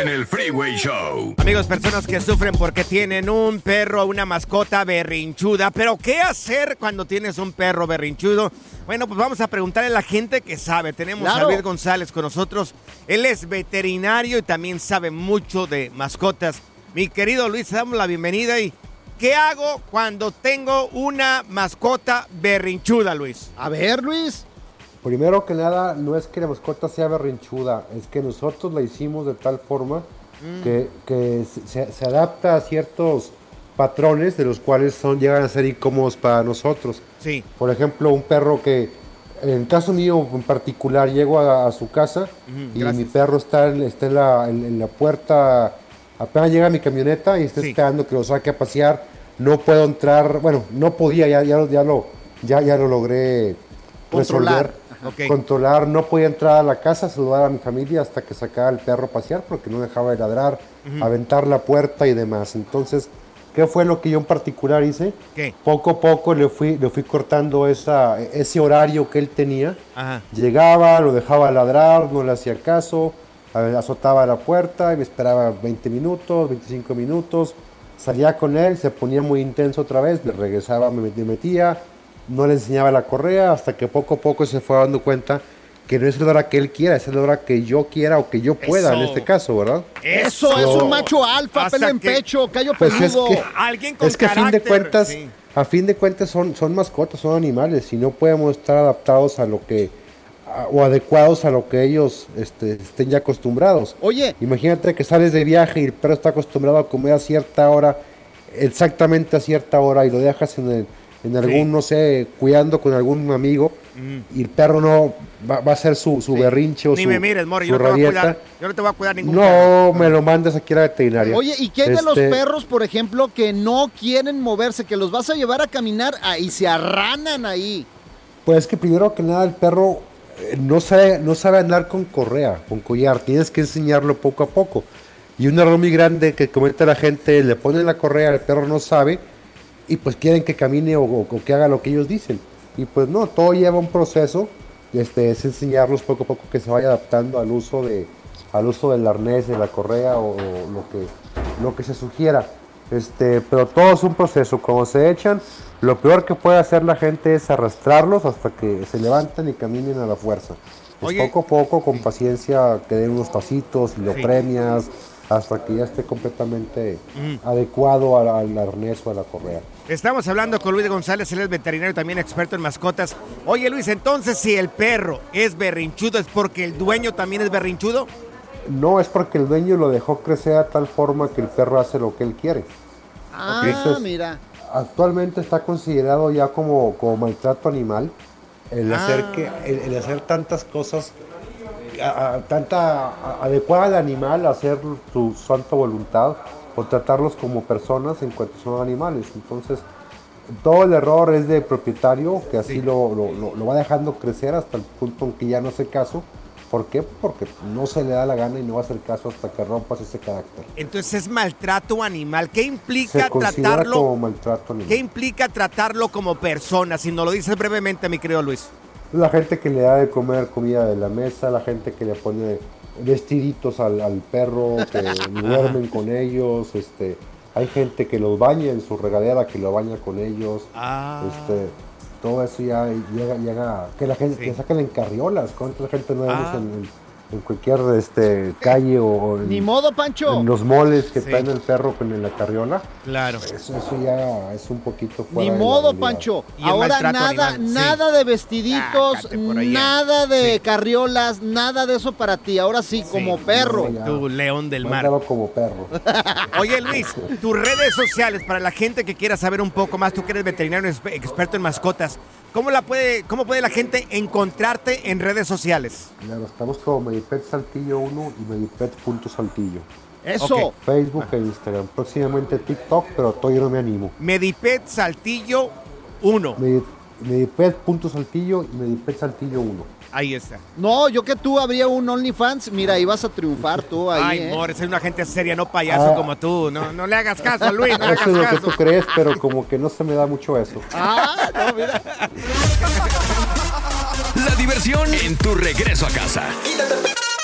en el Freeway Show. Amigos, personas que sufren porque tienen un perro una mascota berrinchuda. Pero, ¿qué hacer cuando tienes un perro berrinchudo? Bueno, pues vamos a preguntarle a la gente que sabe. Tenemos Claro. a Luis González con nosotros. Él es veterinario y también sabe mucho de mascotas. Mi querido Luis, te damos la bienvenida y ¿qué hago cuando tengo una mascota berrinchuda, Luis? A ver, Luis. Primero que nada, no es que la mascota sea berrinchuda, es que nosotros la hicimos de tal forma que, que se, se adapta a ciertos patrones de los cuales son, llegan a ser incómodos para nosotros. Sí. Por ejemplo, un perro que, en caso mío en particular, llego a, a su casa y gracias. mi perro está, en, está en, la, en- en la puerta, apenas llega mi camioneta y está Sí. esperando que lo saque a pasear. No puedo entrar, bueno, no podía, ya, ya, ya, lo, ya, ya lo logré Controlar. resolver. Ok. Controlar, no podía entrar a la casa, saludar a mi familia hasta que sacaba el perro a pasear porque no dejaba de ladrar, aventar la puerta y demás. Entonces, ¿qué fue lo que yo en particular hice? ¿Qué? Poco a poco le fui, le fui cortando esa, ese horario que él tenía. Ajá. Llegaba, lo dejaba ladrar, no le hacía caso, azotaba la puerta y me esperaba 20 minutos, 25 minutos. Salía con él, se ponía muy intenso otra vez, le regresaba, me metía, no le enseñaba la correa hasta que poco a poco se fue dando cuenta que no es la hora que él quiera, es la hora que yo quiera o que yo pueda en este caso, ¿verdad? Eso, es un macho alfa, pelo en pecho, callo Pues es peludo. que- Alguien con Es que a fin de carácter, cuentas, sí. a fin de cuentas son, son mascotas, son animales y no podemos estar adaptados a lo que a- o adecuados a lo que ellos este, estén ya acostumbrados. Oye, Imagínate que sales de viaje y el perro está acostumbrado a comer a cierta hora, exactamente a cierta hora y lo dejas en, el- en algún, no sé, cuidando con algún amigo y el perro no va, va a hacer su, su berrinche o Ni su, me mires, Mori, su yo no te voy a rabieta. cuidar. Yo no te voy a cuidar ningún perro. No me lo mandes aquí a la veterinaria. oye, ¿y qué hay de los Este, perros, por ejemplo, que no quieren moverse, que los vas a llevar a caminar ah, y se arranan ahí? Pues es que primero que nada el perro eh, no sabe, no sabe andar con correa, con collar, tienes que enseñarlo poco a poco. Y un error muy grande que comenta la gente, le ponen la correa, el perro no sabe y pues quieren que camine o, que haga lo que ellos dicen. Y pues no, todo lleva un proceso, este, es enseñarlos poco a poco que se vaya adaptando al uso de al uso del arnés, de la correa o, o lo que lo que se sugiera. Este, pero todo es un proceso. Cuando se echan, lo peor que puede hacer la gente es arrastrarlos hasta que se levanten y caminen a la fuerza. Es Oye. poco a poco, con paciencia, que den unos pasitos y lo Sí. premias hasta que ya esté completamente Mm. adecuado al, al arnés o a la correa. Estamos hablando con Luis González, él es veterinario también experto en mascotas. Oye Luis, entonces si el perro es berrinchudo, ¿es porque el dueño también es berrinchudo? No es porque el dueño lo dejó crecer a tal forma que el perro hace lo que él quiere. Ah, Entonces, mira. Actualmente está considerado ya como, como maltrato animal el Ah. hacer que el, el hacer tantas cosas a- a- tanta adecuada al animal a hacer su santa voluntad o tratarlos como personas en cuanto son animales. Entonces todo el error es de propietario que así lo, lo- lo- lo va dejando crecer hasta el punto en que ya no hace caso. ¿Por qué? Porque no se le da la gana y no va a hacer caso hasta que rompas ese carácter. Entonces es maltrato animal. ¿Qué Se implica considera tratarlo? como maltrato animal. ¿Qué implica tratarlo como persona? Si nos lo dices brevemente, mi querido Luis. La gente que le da de comer comida de la mesa, la gente que le pone vestiditos al, al perro, que duermen con ellos, este, hay gente que los baña en su regadera, que lo baña con ellos, Ah. este, todo eso ya llega, llega, que la gente, Sí. que sacan en carriolas, cuánta gente no vemos Ah. en, en- en cualquier este, calle o en, Ni modo, Pancho. en los moles que Sí. traen el perro con en la carriola, Claro. eso, eso ya es un poquito fuera Ni de modo. Pancho. Y Ahora nada, animal, sí. nada de vestiditos, nada de Sí. carriolas, nada de eso para ti. Ahora sí, como perro. No. Tu león del mar. Como perro. Oye Luis, tus redes sociales para la gente que quiera saber un poco más, tú que eres veterinario expe- experto en mascotas, ¿cómo, la puede, ¿cómo puede la gente encontrarte en redes sociales? Claro, estamos como Medipet Saltillo 1 y Medipet.saltillo. Eso. Ok. Facebook e Instagram. Próximamente TikTok, pero todavía no me animo. Medipet Saltillo 1. Medi- Medipet.saltillo y Medipet Saltillo 1. Ahí está. No, yo que tú habría un OnlyFans. Mira, ahí vas a triunfar tú ahí. Ay, ¿eh? amor, es una gente seria, no payaso Ah. como tú. No, no le hagas caso a Luis, no le Eso es lo que tú crees, pero como que no se me da mucho eso. Ah, no, mira. La diversión en tu regreso a casa.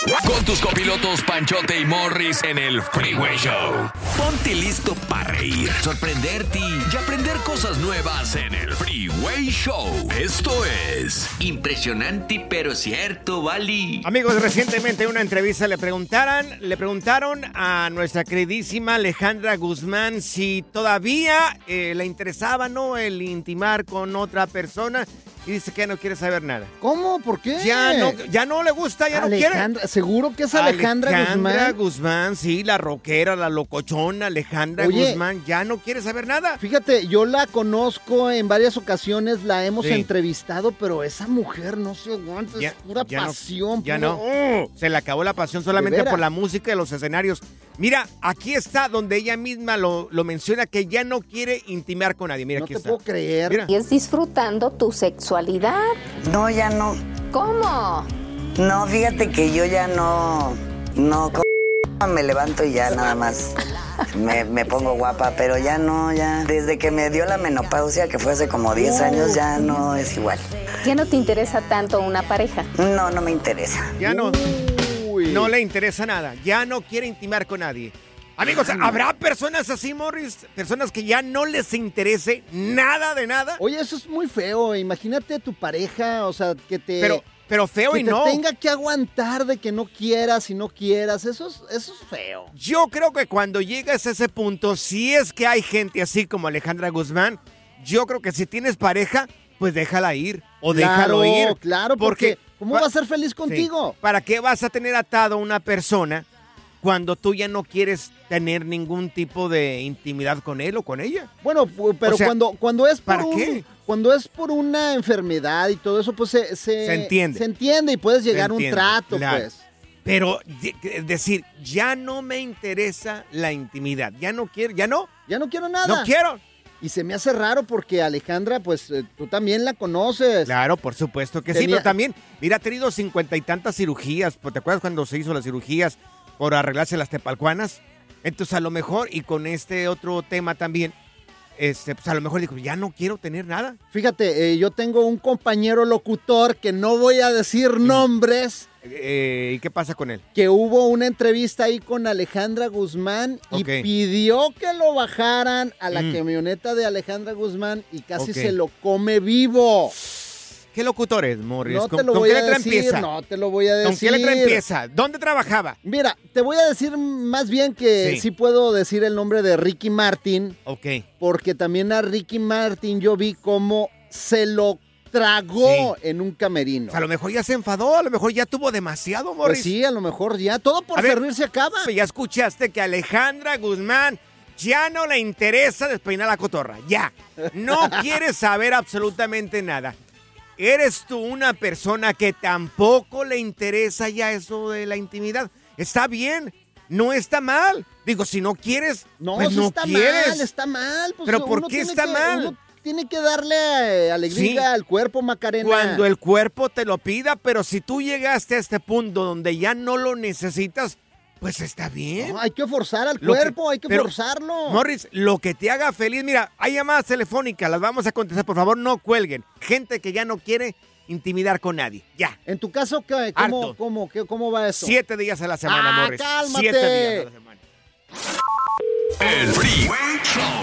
Con tus copilotos Panchote y Morris en el Freeway Show. Ponte listo para reír, sorprenderte y aprender cosas nuevas en el Freeway Show. Esto es Impresionante pero cierto, Bali. Amigos, recientemente en una entrevista le preguntaran, le preguntaron a nuestra queridísima Alejandra Guzmán si todavía eh, le interesaba no el intimar con otra persona y dice que no quiere saber nada. ¿Cómo? ¿Por qué? Ya no, ya no le gusta, ya no quiere. Seguro que es Alejandra, Alejandra Guzmán. Guzmán, sí, la rockera, la locochona, Alejandra Oye. Guzmán, ya no quiere saber nada. Fíjate, yo la conozco en varias ocasiones, la hemos Sí. entrevistado, pero esa mujer no se aguanta, Ya- es pura ya no- pasión. ya no. ¡Oh! Se le acabó la pasión solamente por la música y los escenarios. Mira, aquí está donde ella misma lo, lo menciona que ya no quiere intimar con nadie. Mira, No aquí te está. puedo creer. Mira. Y es disfrutando tu sexualidad. No, ya no. ¿Cómo? No, fíjate que yo ya no. No, co- me levanto y ya nada más. Me, me pongo guapa, pero ya no, ya. Desde que me dio la menopausia, que fue hace como 10 años, ya no es igual. ¿Ya no te interesa tanto una pareja? No, no me interesa. Ya no, Uy. No le interesa nada. Ya no quiere intimar con nadie. Amigos, ¿habrá personas así, Morris? Personas que ya no les interese nada de nada. Oye, eso es muy feo. Imagínate tu pareja, o sea, que te. Pero, pero feo que y te no. tenga que aguantar de que no quieras y no quieras. Eso es, eso es feo. Yo creo que cuando llegas a ese punto, si es que hay gente así como Alejandra Guzmán, yo creo que si tienes pareja, pues déjala ir o déjalo ir. Claro, porque, ¿cómo va a ser feliz contigo? Sí. ¿Para qué vas a tener atado a una persona cuando tú ya no quieres tener ningún tipo de intimidad con él o con ella? Bueno, pero O sea, cuando, cuando es por ¿para un- qué? cuando es por una enfermedad y todo eso, pues se, se, Se entiende. Se entiende y puedes llegar a un trato, claro. pues. Pero es decir, ya no me interesa la intimidad, ya no quiero, ya no, Ya no quiero nada. no quiero. Y se me hace raro porque Alejandra, pues eh, tú también la conoces. Claro, por supuesto que sí, Tenía- pero también, mira, ha tenido cincuenta y tantas cirugías. pues, ¿Te acuerdas cuando se hizo las cirugías por arreglarse las tepalcuanas? Entonces, a lo mejor, y con este otro tema también, este, pues a lo mejor dijo, ya no quiero tener nada. Fíjate, eh, yo tengo un compañero locutor que no voy a decir nombres. Eh, ¿Y qué pasa con él? Que hubo una entrevista ahí con Alejandra Guzmán y pidió que lo bajaran a la Mm. camioneta de Alejandra Guzmán y casi se lo come vivo. ¿Qué locutor es, Morris? No ¿Con, te lo con voy qué a letra decir, empieza? no te lo voy a decir. ¿Con qué letra empieza? ¿Dónde trabajaba? Mira, te voy a decir más bien que Sí. sí, puedo decir el nombre de Ricky Martin. Ok. Porque también a Ricky Martin yo vi cómo se lo tragó en un camerino. O sea, a lo mejor ya se enfadó, a lo mejor ya tuvo demasiado, Morris. Pues sí, a lo mejor ya todo por A ver, servirse acaba. Ya escuchaste que Alejandra Guzmán ya no le interesa despeinar la cotorra. Ya. No quiere saber absolutamente nada. Eres tú una persona que tampoco le interesa ya eso de la intimidad. Está bien, no está mal. Digo, si no quieres, No, pues no está quieres. mal, está mal. pues Pero ¿por qué está que- mal? uno tiene que darle eh, alegría Sí. al cuerpo, Macarena. Cuando el cuerpo te lo pida, pero si tú llegaste a este punto donde ya no lo necesitas, pues está bien. No, hay que forzar al Lo que- cuerpo, hay que pero, forzarlo. Morris, lo que te haga feliz, mira, hay llamadas telefónicas, las vamos a contestar, por favor, no cuelguen. Gente que ya no quiere intimidar con nadie. Ya. En tu caso, ¿qué- ¿cómo, Harto. cómo, qué- cómo va eso? Siete días a la semana, Ah, Morris. cálmate. Siete días a la semana. El Freeway Show.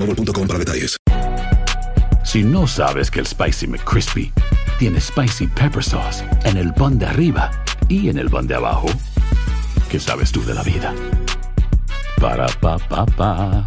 boostmobile.com para. Si no sabes que el Spicy McCrispy tiene Spicy Pepper Sauce en el pan de arriba y en el pan de abajo, ¿qué sabes tú de la vida? Para, pa, pa, pa.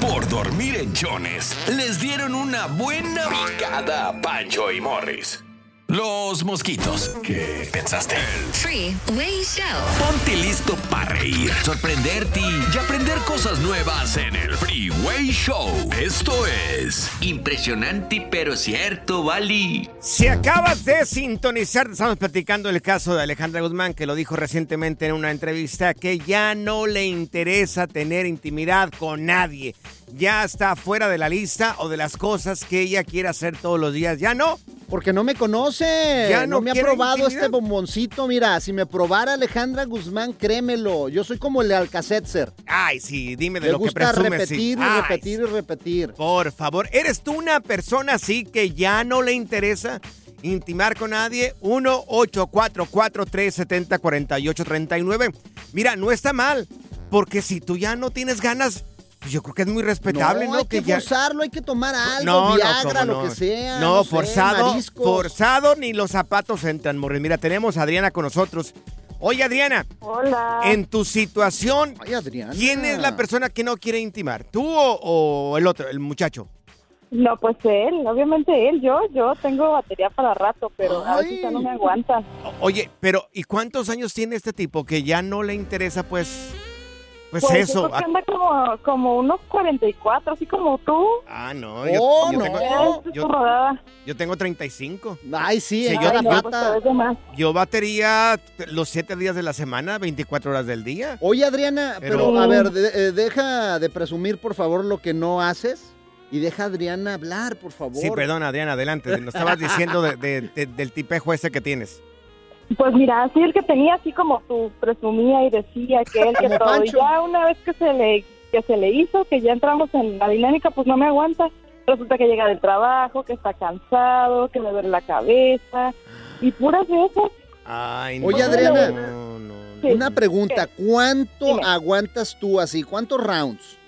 Por dormir en Jones, les dieron una buena picada a Pancho y Morris. Los mosquitos. ¿Qué pensaste? Freeway Show. Ponte listo para reír, sorprenderte y aprender cosas nuevas en el Freeway Show. Esto es Impresionante pero cierto, Bali. Si acabas de sintonizar, te estamos platicando el caso de Alejandra Guzmán, que lo dijo recientemente en una entrevista, que ya no le interesa tener intimidad con nadie. Ya está fuera de la lista o de las cosas que ella quiere hacer todos los días. Ya no. Porque no me conoce. Ya no, no me ha probado intimidad. este bomboncito. Mira, si me probara Alejandra Guzmán, créemelo. Yo soy como el de Alcacetzer. Ay, sí, dime de Me lo que gusta presumes. repetir sí. y Ay, repetir y repetir. Por favor, ¿eres tú una persona así que ya no le interesa intimar con nadie? 1-844-370-4839. Mira, no está mal, porque si tú ya no tienes ganas, pues yo creo que es muy respetable, ¿no? hay que, ya- forzarlo, hay que tomar algo, No, no, Viagra, lo no. que sea. No, forzado, forzado ni los zapatos entran, Morris. Mira, tenemos a Adriana con nosotros. Oye, Adriana. Hola. En tu situación, Ay, Adriana. ¿quién es la persona que no quiere intimar? ¿Tú o, o el otro, el muchacho? No, pues él, obviamente él, yo, yo tengo batería para rato, pero a veces ya no me aguanta. Oye, pero ¿y cuántos años tiene este tipo que ya no le interesa, pues, pues, Pues yo eso? creo que anda como, como unos 44, así como tú. Ah, no, yo, Oh, yo no. tengo, yo- yo tengo 35. Ay, sí, Sí, yo cada también. Pues de más. Yo batería los 7 días de la semana, 24 horas del día. Oye, Adriana, pero, Pero- a ver, de- eh, deja de presumir, por favor, lo que no haces. Y deja a Adriana hablar, por favor. Sí, perdón, Adriana, adelante. Nos estabas diciendo de- de- de- del tipejo ese que tienes. Pues mira, así el que tenía así como tú, presumía y decía que él que todo. Y ya una vez que se le que se le hizo, que ya entramos en la dinámica, pues no me aguanta. Resulta que llega del trabajo, que está cansado, que le duele la cabeza y puras de esas. Ay, Oye, no, Adriana. no, no. Sí. Una pregunta, ¿cuánto Dime. aguantas tú así? ¿Cuántos rounds?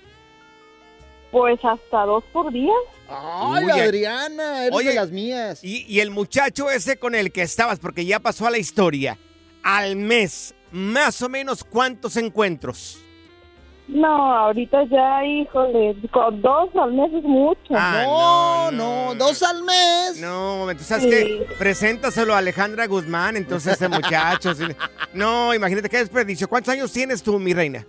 Pues hasta dos por día. Ay, Uy, Adriana, eres oye, de las mías. Y, y el muchacho ese con el que estabas, porque ya pasó a la historia, al mes, más o menos, ¿cuántos encuentros? No, ahorita ya, híjole, con dos al mes es mucho. Ah, no, no, dos al mes. No, entonces, ¿sabes Sí. qué? Preséntaselo a Alejandra Guzmán, entonces, ese muchacho. sí. No, imagínate qué desperdicio. ¿Cuántos años tienes tú, mi reina?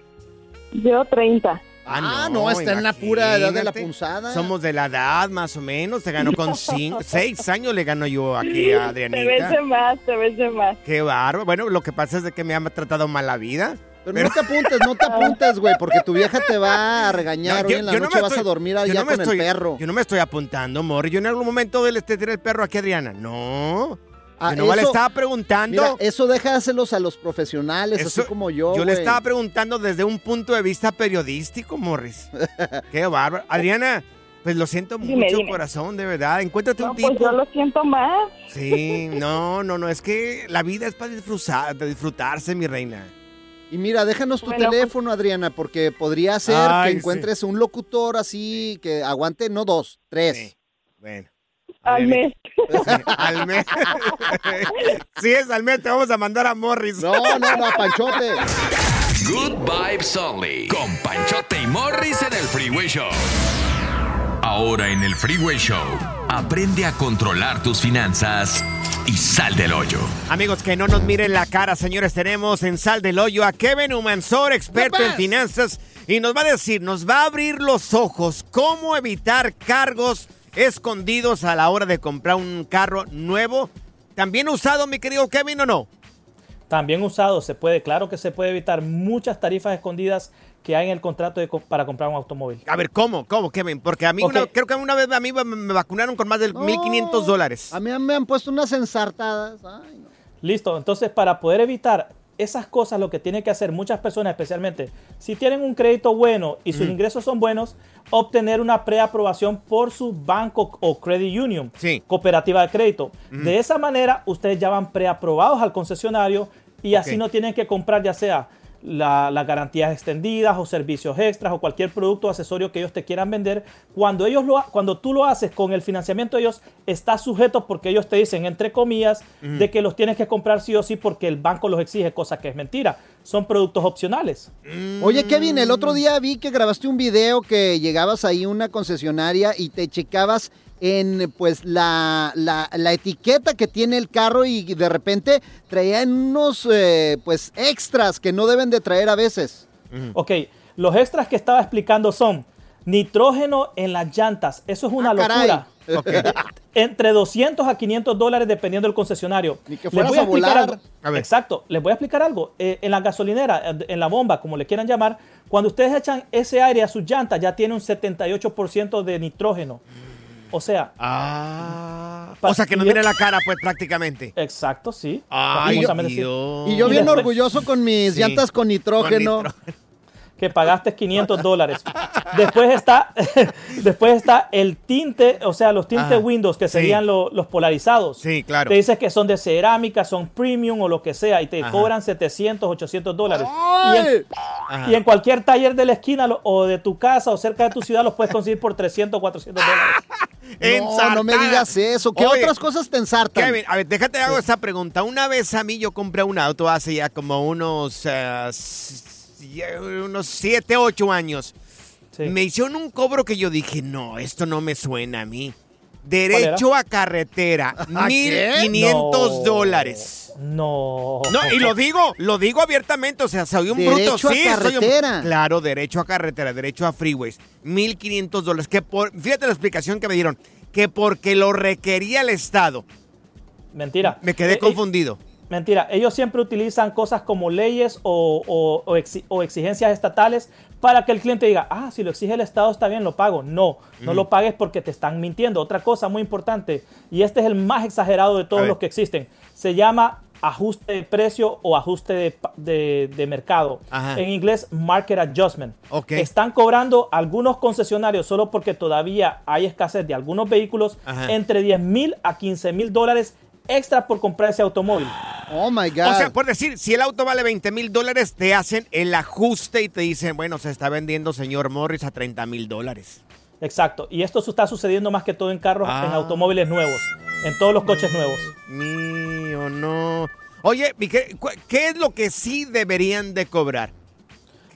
Yo 30. Ah, no, está en la pura edad de la punzada. Somos de la edad, más o menos. Te ganó con cinco, seis años le ganó yo aquí a Te ves Adrianita. de más, te ves de más. Qué bárbaro. Bueno, lo que pasa es de que me ha tratado mal la vida. Pero no te apuntes, no te apuntes, güey, porque tu vieja te va a regañar. No, Hoy yo- en la yo no noche me vas a estoy- dormir yo allá no con estoy- el perro. Yo no me estoy apuntando, amor. Yo en algún momento le te tiré el perro aquí a Adriana. No. Ah, yo nomás le eso- estaba preguntando. Mira, eso déjaselos a los profesionales, Eso- así como yo. Yo le estaba preguntando desde un punto de vista periodístico, Morris. Qué bárbaro. Adriana, pues lo siento Dime, mucho, dime. corazón, de verdad. Encuéntrate un No, tipo. pues yo lo siento más. Sí, no, no, no. Es que la vida es para disfrutar, de disfrutarse, mi reina. Y mira, déjanos tu Bueno, pues- teléfono, Adriana, porque podría ser Ay, que encuentres un locutor así que aguante, no dos, tres. Bueno. Al mes. Al mes. sí, es al mes. Te vamos a mandar a Morris. No, no, no, Panchote. Good Vibes Only. Con Panchote y Morris en el Freeway Show. Ahora en el Freeway Show. Aprende a controlar tus finanzas y sal del hoyo. Amigos, que no nos miren la cara, señores. Tenemos en Sal del Hoyo a Kevin Humansor, experto en finanzas, y nos va a decir, nos va a abrir los ojos cómo evitar cargos escondidos a la hora de comprar un carro nuevo. ¿También usado, mi querido Kevin, o no? También usado, se puede, claro que se puede evitar muchas tarifas escondidas que hay en el contrato de para comprar un automóvil. A ver, ¿cómo? ¿Cómo, Kevin? Porque a mí, una- creo que una vez a mí me- vacunaron con más de 1.500 dólares. A mí me han puesto unas ensartadas. Ay, no. Listo, entonces para poder evitar esas cosas, lo que tienen que hacer muchas personas, especialmente si tienen un crédito bueno y sus Ujú. ingresos son buenos, obtener una preaprobación por su banco o credit union, cooperativa de crédito. Ujú. De esa manera, ustedes ya van preaprobados al concesionario y así no tienen que comprar ya sea la- las garantías extendidas o servicios extras o cualquier producto o accesorio que ellos te quieran vender. Cuando, ellos lo, cuando tú lo haces con el financiamiento de ellos, está sujeto porque ellos te dicen, entre comillas, de que los tienes que comprar sí o sí porque el banco los exige, cosa que es mentira. Son productos opcionales. Oye, Kevin, el otro día vi que grabaste un video que llegabas ahí a una concesionaria y te checabas en pues la, la- la etiqueta que tiene el carro y de repente traían unos eh, pues extras que no deben de traer a veces. Ok, los extras que estaba explicando son nitrógeno en las llantas. Eso es una Ah, caray. locura. Entre 200 a 500 dólares dependiendo del concesionario. que Les voy a volar. algo. A ver. Exacto, les voy a explicar algo. Eh, en la gasolinera, en la bomba, como le quieran llamar, cuando ustedes echan ese aire a sus llantas, ya tiene un 78% de nitrógeno. O sea, Ah. O sea, que nos y- mire la cara, pues, prácticamente. Exacto, sí. Ay, sí. Dios. Y yo bien después- orgulloso con mis Sí. llantas con nitrógeno. Que pagaste 500 dólares. Después está, después está el tinte, o sea, los tintes Ajá, Windows, que sí. serían lo- los polarizados. Sí, claro. Te dices que son de cerámica, son premium o lo que sea, y te Ajá. cobran 700, 800 dólares. Y en, y en cualquier taller de la esquina lo- o de tu casa o cerca de tu ciudad los puedes conseguir por 300, 400 dólares. No, no me digas eso. ¿Qué Oye, otras cosas te ensartan? Kevin, a ver, déjate hago esta pregunta. Una vez a mí yo compré un auto hace ya como unos, eh, unos 7, 8 años. Me hicieron un cobro que yo dije, no, esto no me suena a mí. Derecho a carretera, ¿A qué? 1500 No. dólares. No. No, y lo digo, lo digo abiertamente, o sea, soy un bruto. Derecho a Sí, soy un- carretera. claro, derecho a carretera, derecho a freeways. 1500 dólares. Que por, fíjate la explicación que me dieron, que porque lo requería el Estado. Mentira. Me quedé Eh, eh, confundido. Mentira, ellos siempre utilizan cosas como leyes o, o- o exi- o exigencias estatales para que el cliente diga, ah, si lo exige el Estado está bien, lo pago. No, no Mm. lo pagues porque te están mintiendo. Otra cosa muy importante, y este es el más exagerado de todos los que existen, se llama ajuste de precio o ajuste de, pa- de- de mercado. Ajá. En inglés, market adjustment. Ok. Están cobrando algunos concesionarios solo porque todavía hay escasez de algunos vehículos Ajá. entre 10 mil a 15 mil dólares extra por comprar ese automóvil. Oh my God. O sea, por decir, si el auto vale 20 mil dólares, te hacen el ajuste y te dicen, bueno, se está vendiendo señor Morris a 30 mil dólares. Exacto. Y esto está sucediendo más que todo en carros, Ah. en automóviles nuevos, en todos los coches nuevos. Mío, no. Oye, cu- ¿qué es lo que sí deberían de cobrar?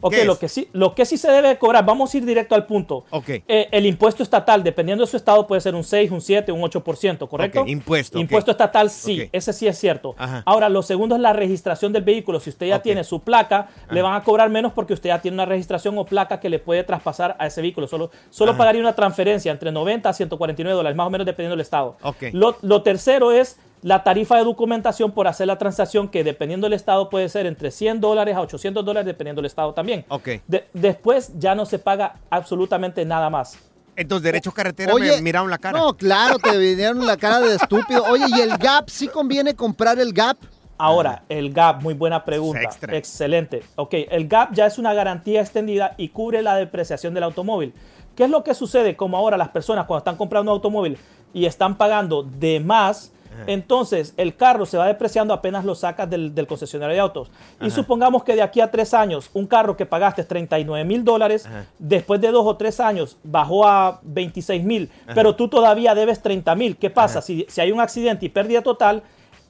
Ok, ¿Qué lo que, sí, lo que sí se debe cobrar, vamos a ir directo al punto. Ok. Eh, el impuesto estatal, dependiendo de su estado, puede ser un 6, un 7, un 8%, ¿correcto? Ok, impuesto. Impuesto estatal, sí, ese sí es cierto. Ajá. Ahora, lo segundo es la registración del vehículo. Si usted ya tiene su placa, le van a cobrar menos porque usted ya tiene una registración o placa que le puede traspasar a ese vehículo. Solo, solo Ajá. pagaría una transferencia entre 90 a 149 dólares, más o menos dependiendo del estado. Ok. Lo, lo tercero es la tarifa de documentación por hacer la transacción, que dependiendo del estado puede ser entre 100 dólares a 800 dólares, dependiendo del estado también. Ok. De- después ya no se paga absolutamente nada más. Entonces, derechos carretera Oye, me miraron la cara. No, claro, te vinieron la cara de estúpido. Oye, ¿y el Gap? ¿Sí conviene comprar el Gap? Ahora, el GAP, muy buena pregunta. Extra. Excelente. Ok, el GAP ya es una garantía extendida y cubre la depreciación del automóvil. ¿Qué es lo que sucede? Como ahora las personas cuando están comprando un automóvil y están pagando de más, entonces el carro se va depreciando apenas lo sacas del, del concesionario de autos. Y supongamos que de aquí a tres años, un carro que pagaste 39 mil dólares, después de dos o tres años bajó a 26 mil, pero tú todavía debes 30 mil. ¿Qué pasa? Si, si hay un accidente y pérdida total,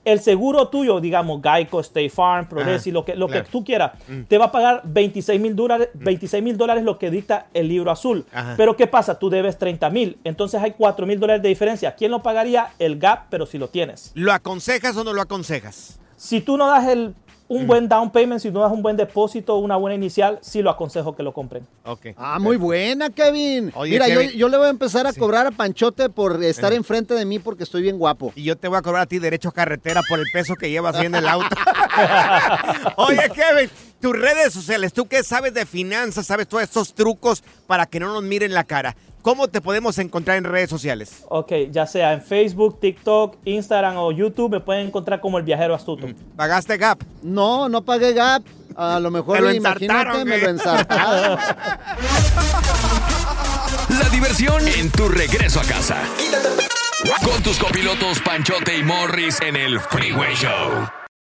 el seguro tuyo, digamos, Geico, State Farm, Progressive, Ajá, lo que, lo claro. que tú quieras, Mm. te va a pagar 26 mil dólares, 26 mil dólares lo que dicta el libro azul. Ajá. Pero ¿qué pasa? Tú debes 30 mil, entonces hay 4 mil dólares de diferencia. ¿Quién lo pagaría? El GAP, pero si lo tienes. ¿Lo aconsejas o no lo aconsejas? Si tú no das el, un Mm. buen down payment, si no das un buen depósito, una buena inicial, sí lo aconsejo que lo compren. Ok. Ah, muy buena, Kevin. Oye, Mira, Kevin. Yo, yo le voy a empezar a cobrar a Panchote por estar Eh. enfrente de mí porque estoy bien guapo. Y yo te voy a cobrar a ti derechos carretera por el peso que llevas ahí en el auto. Oye, Kevin, tus redes sociales, tú qué sabes de finanzas, sabes todos estos trucos para que no nos miren la cara. ¿Cómo te podemos encontrar en redes sociales? Ok, ya sea en Facebook, TikTok, Instagram o YouTube, me pueden encontrar como el viajero astuto. ¿Pagaste Gap? No, no pagué Gap. A lo mejor lo imagínate, me güey. lo ensartaron. La diversión en tu regreso a casa. Con tus copilotos Panchote y Morris en el Freeway Show.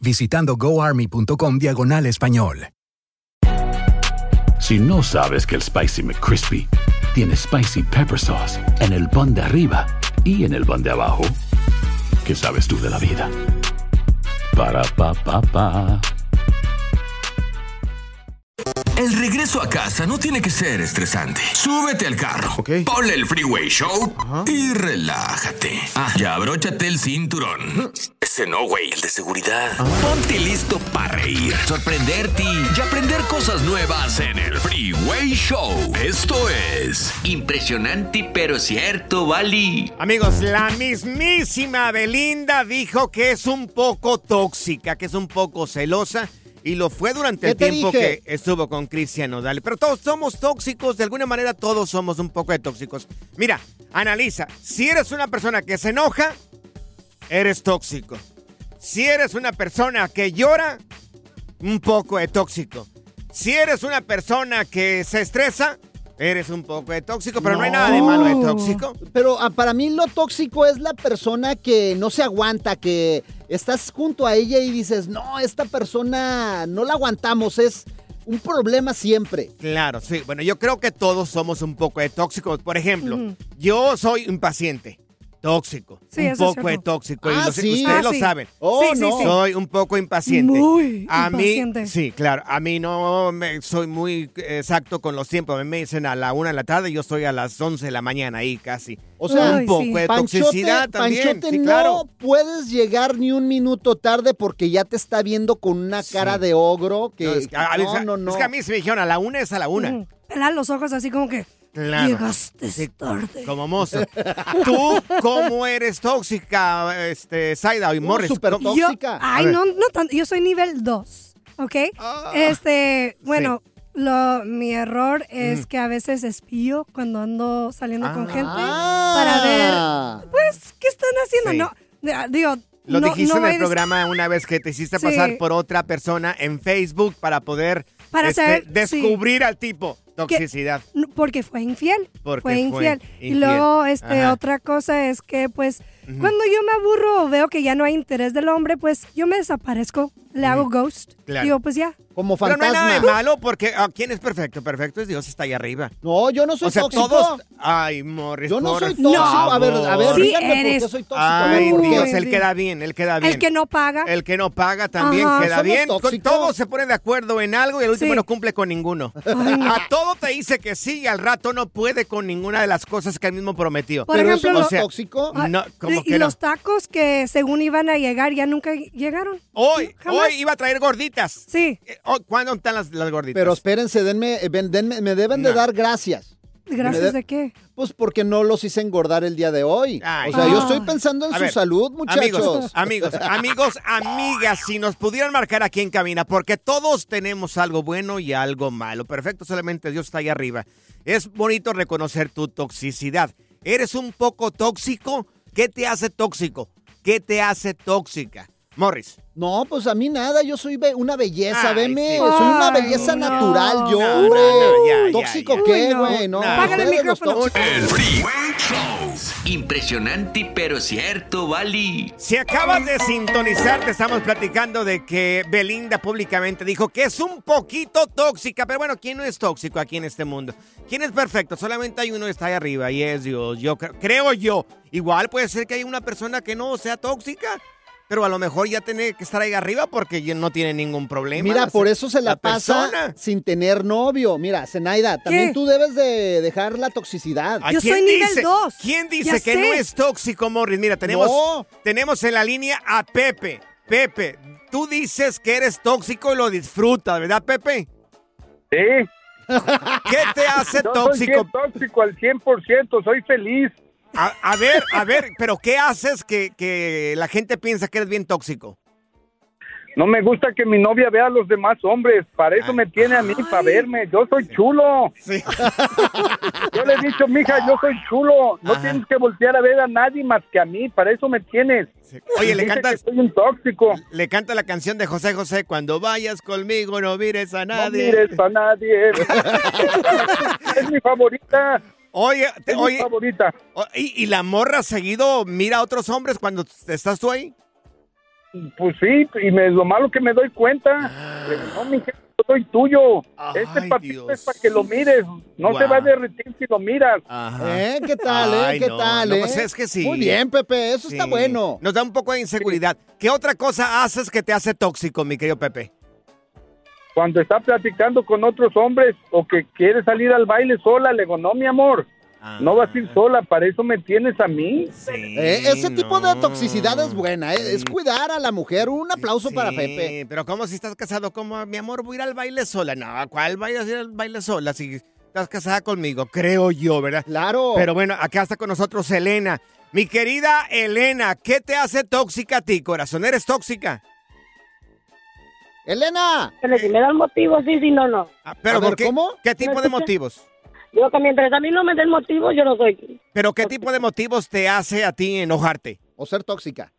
visitando goarmy.com diagonal español. Si no sabes que el Spicy McCrispy tiene Spicy Pepper Sauce en el pan de arriba y en el pan de abajo, ¿qué sabes tú de la vida? Para, pa, pa, pa. El regreso a casa no tiene que ser estresante. Súbete al carro, ponle el Freeway Show y relájate. Ah, ya abróchate el cinturón. Ese no, güey, el de seguridad. Ponte listo para reír, sorprenderte y aprender cosas nuevas en el Freeway Show. Esto es Impresionante pero cierto, Bali. Amigos, la mismísima Belinda dijo que es un poco tóxica, que es un poco celosa. Y lo fue durante ¿Qué el tiempo dije? que estuvo con Cristian Nodal. Pero todos somos tóxicos, de alguna manera todos somos un poco de tóxicos. Mira, analiza. Si eres una persona que se enoja, eres tóxico. Si eres una persona que llora, un poco de tóxico. Si eres una persona que se estresa, eres un poco de tóxico. Pero no, hay nada de malo de tóxico. Pero ah, para mí lo tóxico es la persona que no se aguanta, que estás junto a ella y dices, no, esta persona no la aguantamos, es un problema siempre. Claro, sí. Bueno, yo creo que todos somos un poco de tóxicos. Por ejemplo, yo soy impaciente. Tóxico. Sí, un poco de tóxico. y Ah, lo sé- sí. Ustedes Ah, lo sí. saben. Oh, no. sí. Soy un poco impaciente. Muy a impaciente. mí, sí, claro. A mí no me, soy muy exacto con los tiempos. A mí me dicen a la una de la tarde, yo estoy a las 11 de la mañana ahí casi. O sea, un poco sí. de Panchote, toxicidad también. Panchote, sí, no puedes llegar ni un minuto tarde porque ya te está viendo con una cara de ogro que No, es, que, a- a- no, no, no. es que a mí se me dijeron a la una es a la una. Pelar los ojos así como que Claro. llegaste Sí, tarde. Como mozo. ¿Tú cómo eres tóxica, este, Saida y Uh, Morris? súper ¿Cómo- Yo, tóxica. ay, no, no tanto. Yo soy nivel 2, ¿ok? este, bueno, lo, mi error es que a veces espío cuando ando saliendo con gente para Ah. ver, pues, ¿qué están haciendo? Sí. No, digo, Lo no, dijiste no en el programa una vez que te hiciste Sí. pasar por otra persona en Facebook para poder Para este, saber, sí. descubrir al tipo. Toxicidad. Porque fue infiel. Porque fue fue infiel. Y luego, este, Ajá. otra cosa es que, pues, cuando yo me aburro o veo que ya no hay interés del hombre, pues yo me desaparezco, le hago ghost. Claro. Digo, pues ya. Como Pero no hay nada de fantasma. malo porque ah, ¿quién es perfecto? Perfecto es Dios, está ahí arriba. No, yo no soy o sea, tóxico. todos. Ay, Morris. Yo no por soy tóxico. No. A ver, a ver, Sí eres. qué soy tóxico. Ay, ¿por qué? Dios, él queda bien, él queda bien. El que no paga. El que no paga también Ajá. queda Somos bien. tóxicos. Todos se ponen de acuerdo en algo y el último Sí. no cumple con ninguno. Ay, no. A todo te dice que sí y al rato no puede con ninguna de las cosas que él mismo prometió. Por Pero ejemplo, eso no es tóxico. No, y los tacos que según iban a llegar ya nunca llegaron. Hoy, Jamás. hoy iba a traer gorditas. Sí, Eh, ¿Cuándo están las, las gorditas? Pero espérense, denme, eh, ven- denme- me deben de dar gracias. gracias de- de qué. Pues porque no los hice engordar el día de hoy. Ay. o sea, yo Ay. estoy pensando en A su ver, salud, muchachos. Amigos, amigos, amigos, amigas, si nos pudieran marcar aquí en cabina, porque todos tenemos algo bueno y algo malo. Perfecto, solamente Dios está ahí arriba. Es bonito reconocer tu toxicidad. ¿Eres un poco tóxico? ¿Qué te hace tóxico? ¿Qué te hace tóxica? Morris. No, pues a mí nada, yo soy be- una belleza, Ay, veme. sí. Soy una Ay, belleza no. natural, yo, No, hombre. no, ya, ya, ¿Tóxico ya. qué, Uy, no. güey? No, el ustedes los micrófono. tóxicos. El Freeway Show. Impresionante pero cierto, Bali. Si acabas de sintonizar, te estamos platicando de que Belinda públicamente dijo que es un poquito tóxica. Pero bueno, ¿quién no es tóxico aquí en este mundo? ¿Quién es perfecto? Solamente hay uno que está ahí arriba y es Dios. Yo cre- creo yo. Igual puede ser que hay una persona que no sea tóxica. Pero a lo mejor ya tiene que estar ahí arriba porque ya no tiene ningún problema. Mira, por eso se la, pasa persona. sin tener novio. Mira, Zenaida, también ¿Qué? tú debes de dejar la toxicidad. ¿A Yo soy nivel dice- dos. ¿Quién dice Ya que sé. no es tóxico, Morris? Mira, tenemos, No. tenemos en la línea a Pepe. Pepe, tú dices que eres tóxico y lo disfrutas, ¿verdad, Pepe? Sí. ¿Qué te hace Yo soy tóxico? bien tóxico al 100%, soy feliz. A, a ver, a ver, pero ¿qué haces que, que la gente piensa que eres bien tóxico? No me gusta que mi novia vea a los demás hombres, para eso me tiene a mí, para verme. Yo soy chulo. Sí. Yo le he dicho, mija, yo soy chulo. No Ajá. tienes que voltear a ver a nadie más que a mí, para eso me tienes. Oye, le que soy un tóxico. le canta la canción de José José, cuando vayas conmigo no mires a No nadie. mires a nadie. es mi favorita. Oye, te- Es mi oye, favorita. y, y la morra seguido mira a otros hombres cuando estás tú ahí? Pues sí, y me, lo malo que me doy cuenta. Digo, No, mija, yo soy tuyo. este Ay, Dios. es para que lo mires. No se Guau. va a derretir si lo miras. Ajá. ¿Eh? ¿Qué tal, eh? Ay, ¿Qué no, tal, no, eh? pues es que sí. Muy bien, Pepe, eso está bueno. Nos da un poco de inseguridad. ¿Qué otra cosa haces que te hace tóxico, mi querido Pepe? Cuando está platicando con otros hombres o que quiere salir al baile sola, le digo, no, mi amor, no vas a ir sola, para eso me tienes a mí. Eh, ese tipo de toxicidad es buena, eh, es cuidar a la mujer. Un aplauso para Pepe. Pero ¿cómo si estás casado? como Mi amor, voy a ir al baile sola. No, ¿cuál vayas a ir al baile sola si estás casada conmigo? Creo yo, ¿verdad? Claro. Pero bueno, acá está con nosotros Elena. Mi querida Elena, ¿qué te hace tóxica a ti, corazón? ¿Eres tóxica? Elena. Pero si me dan motivo, sí, sí, no, no. Ah, ¿Pero A ver, por qué? ¿cómo? ¿Qué tipo ¿Me de motivos? Digo que mientras a mí no me den motivo, yo no soy. ¿Pero qué tipo de motivos te hace a ti enojarte? O ser tóxica.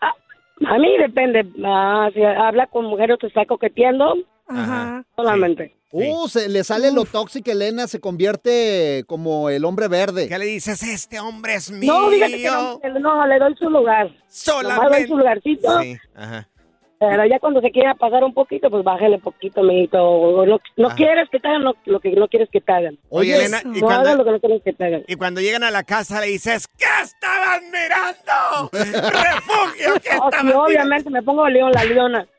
A mí depende. Ah, si habla con mujeres que está coqueteando, Ajá. solamente. Uh, se le sale lo tóxica, Elena, se convierte como el hombre verde. ¿Qué le dices? Este hombre es mío. No, fíjate que no, no, le doy su lugar. Nomás doy Solamente. su lugarcito. Sí, ajá. Pero ya cuando se quiera pasar un poquito, pues bájale poquito, amiguito. O no, no quieres que te hagan lo, lo que no quieres que te hagan. Oye, Elena, ¿y no cuando- hagan lo que no quieres que te hagan. Y cuando llegan a la casa le dices, ¿qué estaban mirando? ¡Refugio! ¿Qué Oh, sí, estaban obviamente me pongo león, la leona.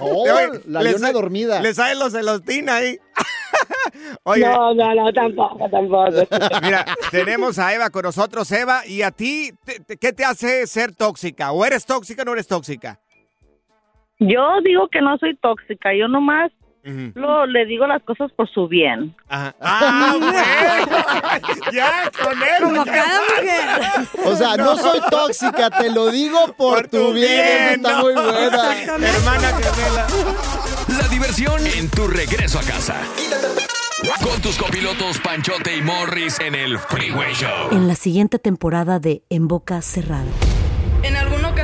Oh, Oye, la le leona dormida. Le salen los celostina ahí. Oye. No, no, no, tampoco, tampoco. Mira, tenemos a Eva con nosotros, Eva, y a ti, te- te- ¿qué te hace ser tóxica? ¿O eres tóxica o no eres tóxica? Yo digo que no soy tóxica, yo nomás lo, le digo las cosas por su bien. Ajá. Ah, bueno. ya, con él. Como cada mujer. O sea, no. soy tóxica, te lo digo por, tu bien. Está no. muy buena. Hermana gemela. La diversión en tu regreso a casa. Con tus copilotos Panchote y Morris en el Freeway Show. En la siguiente temporada de En Boca Cerrada.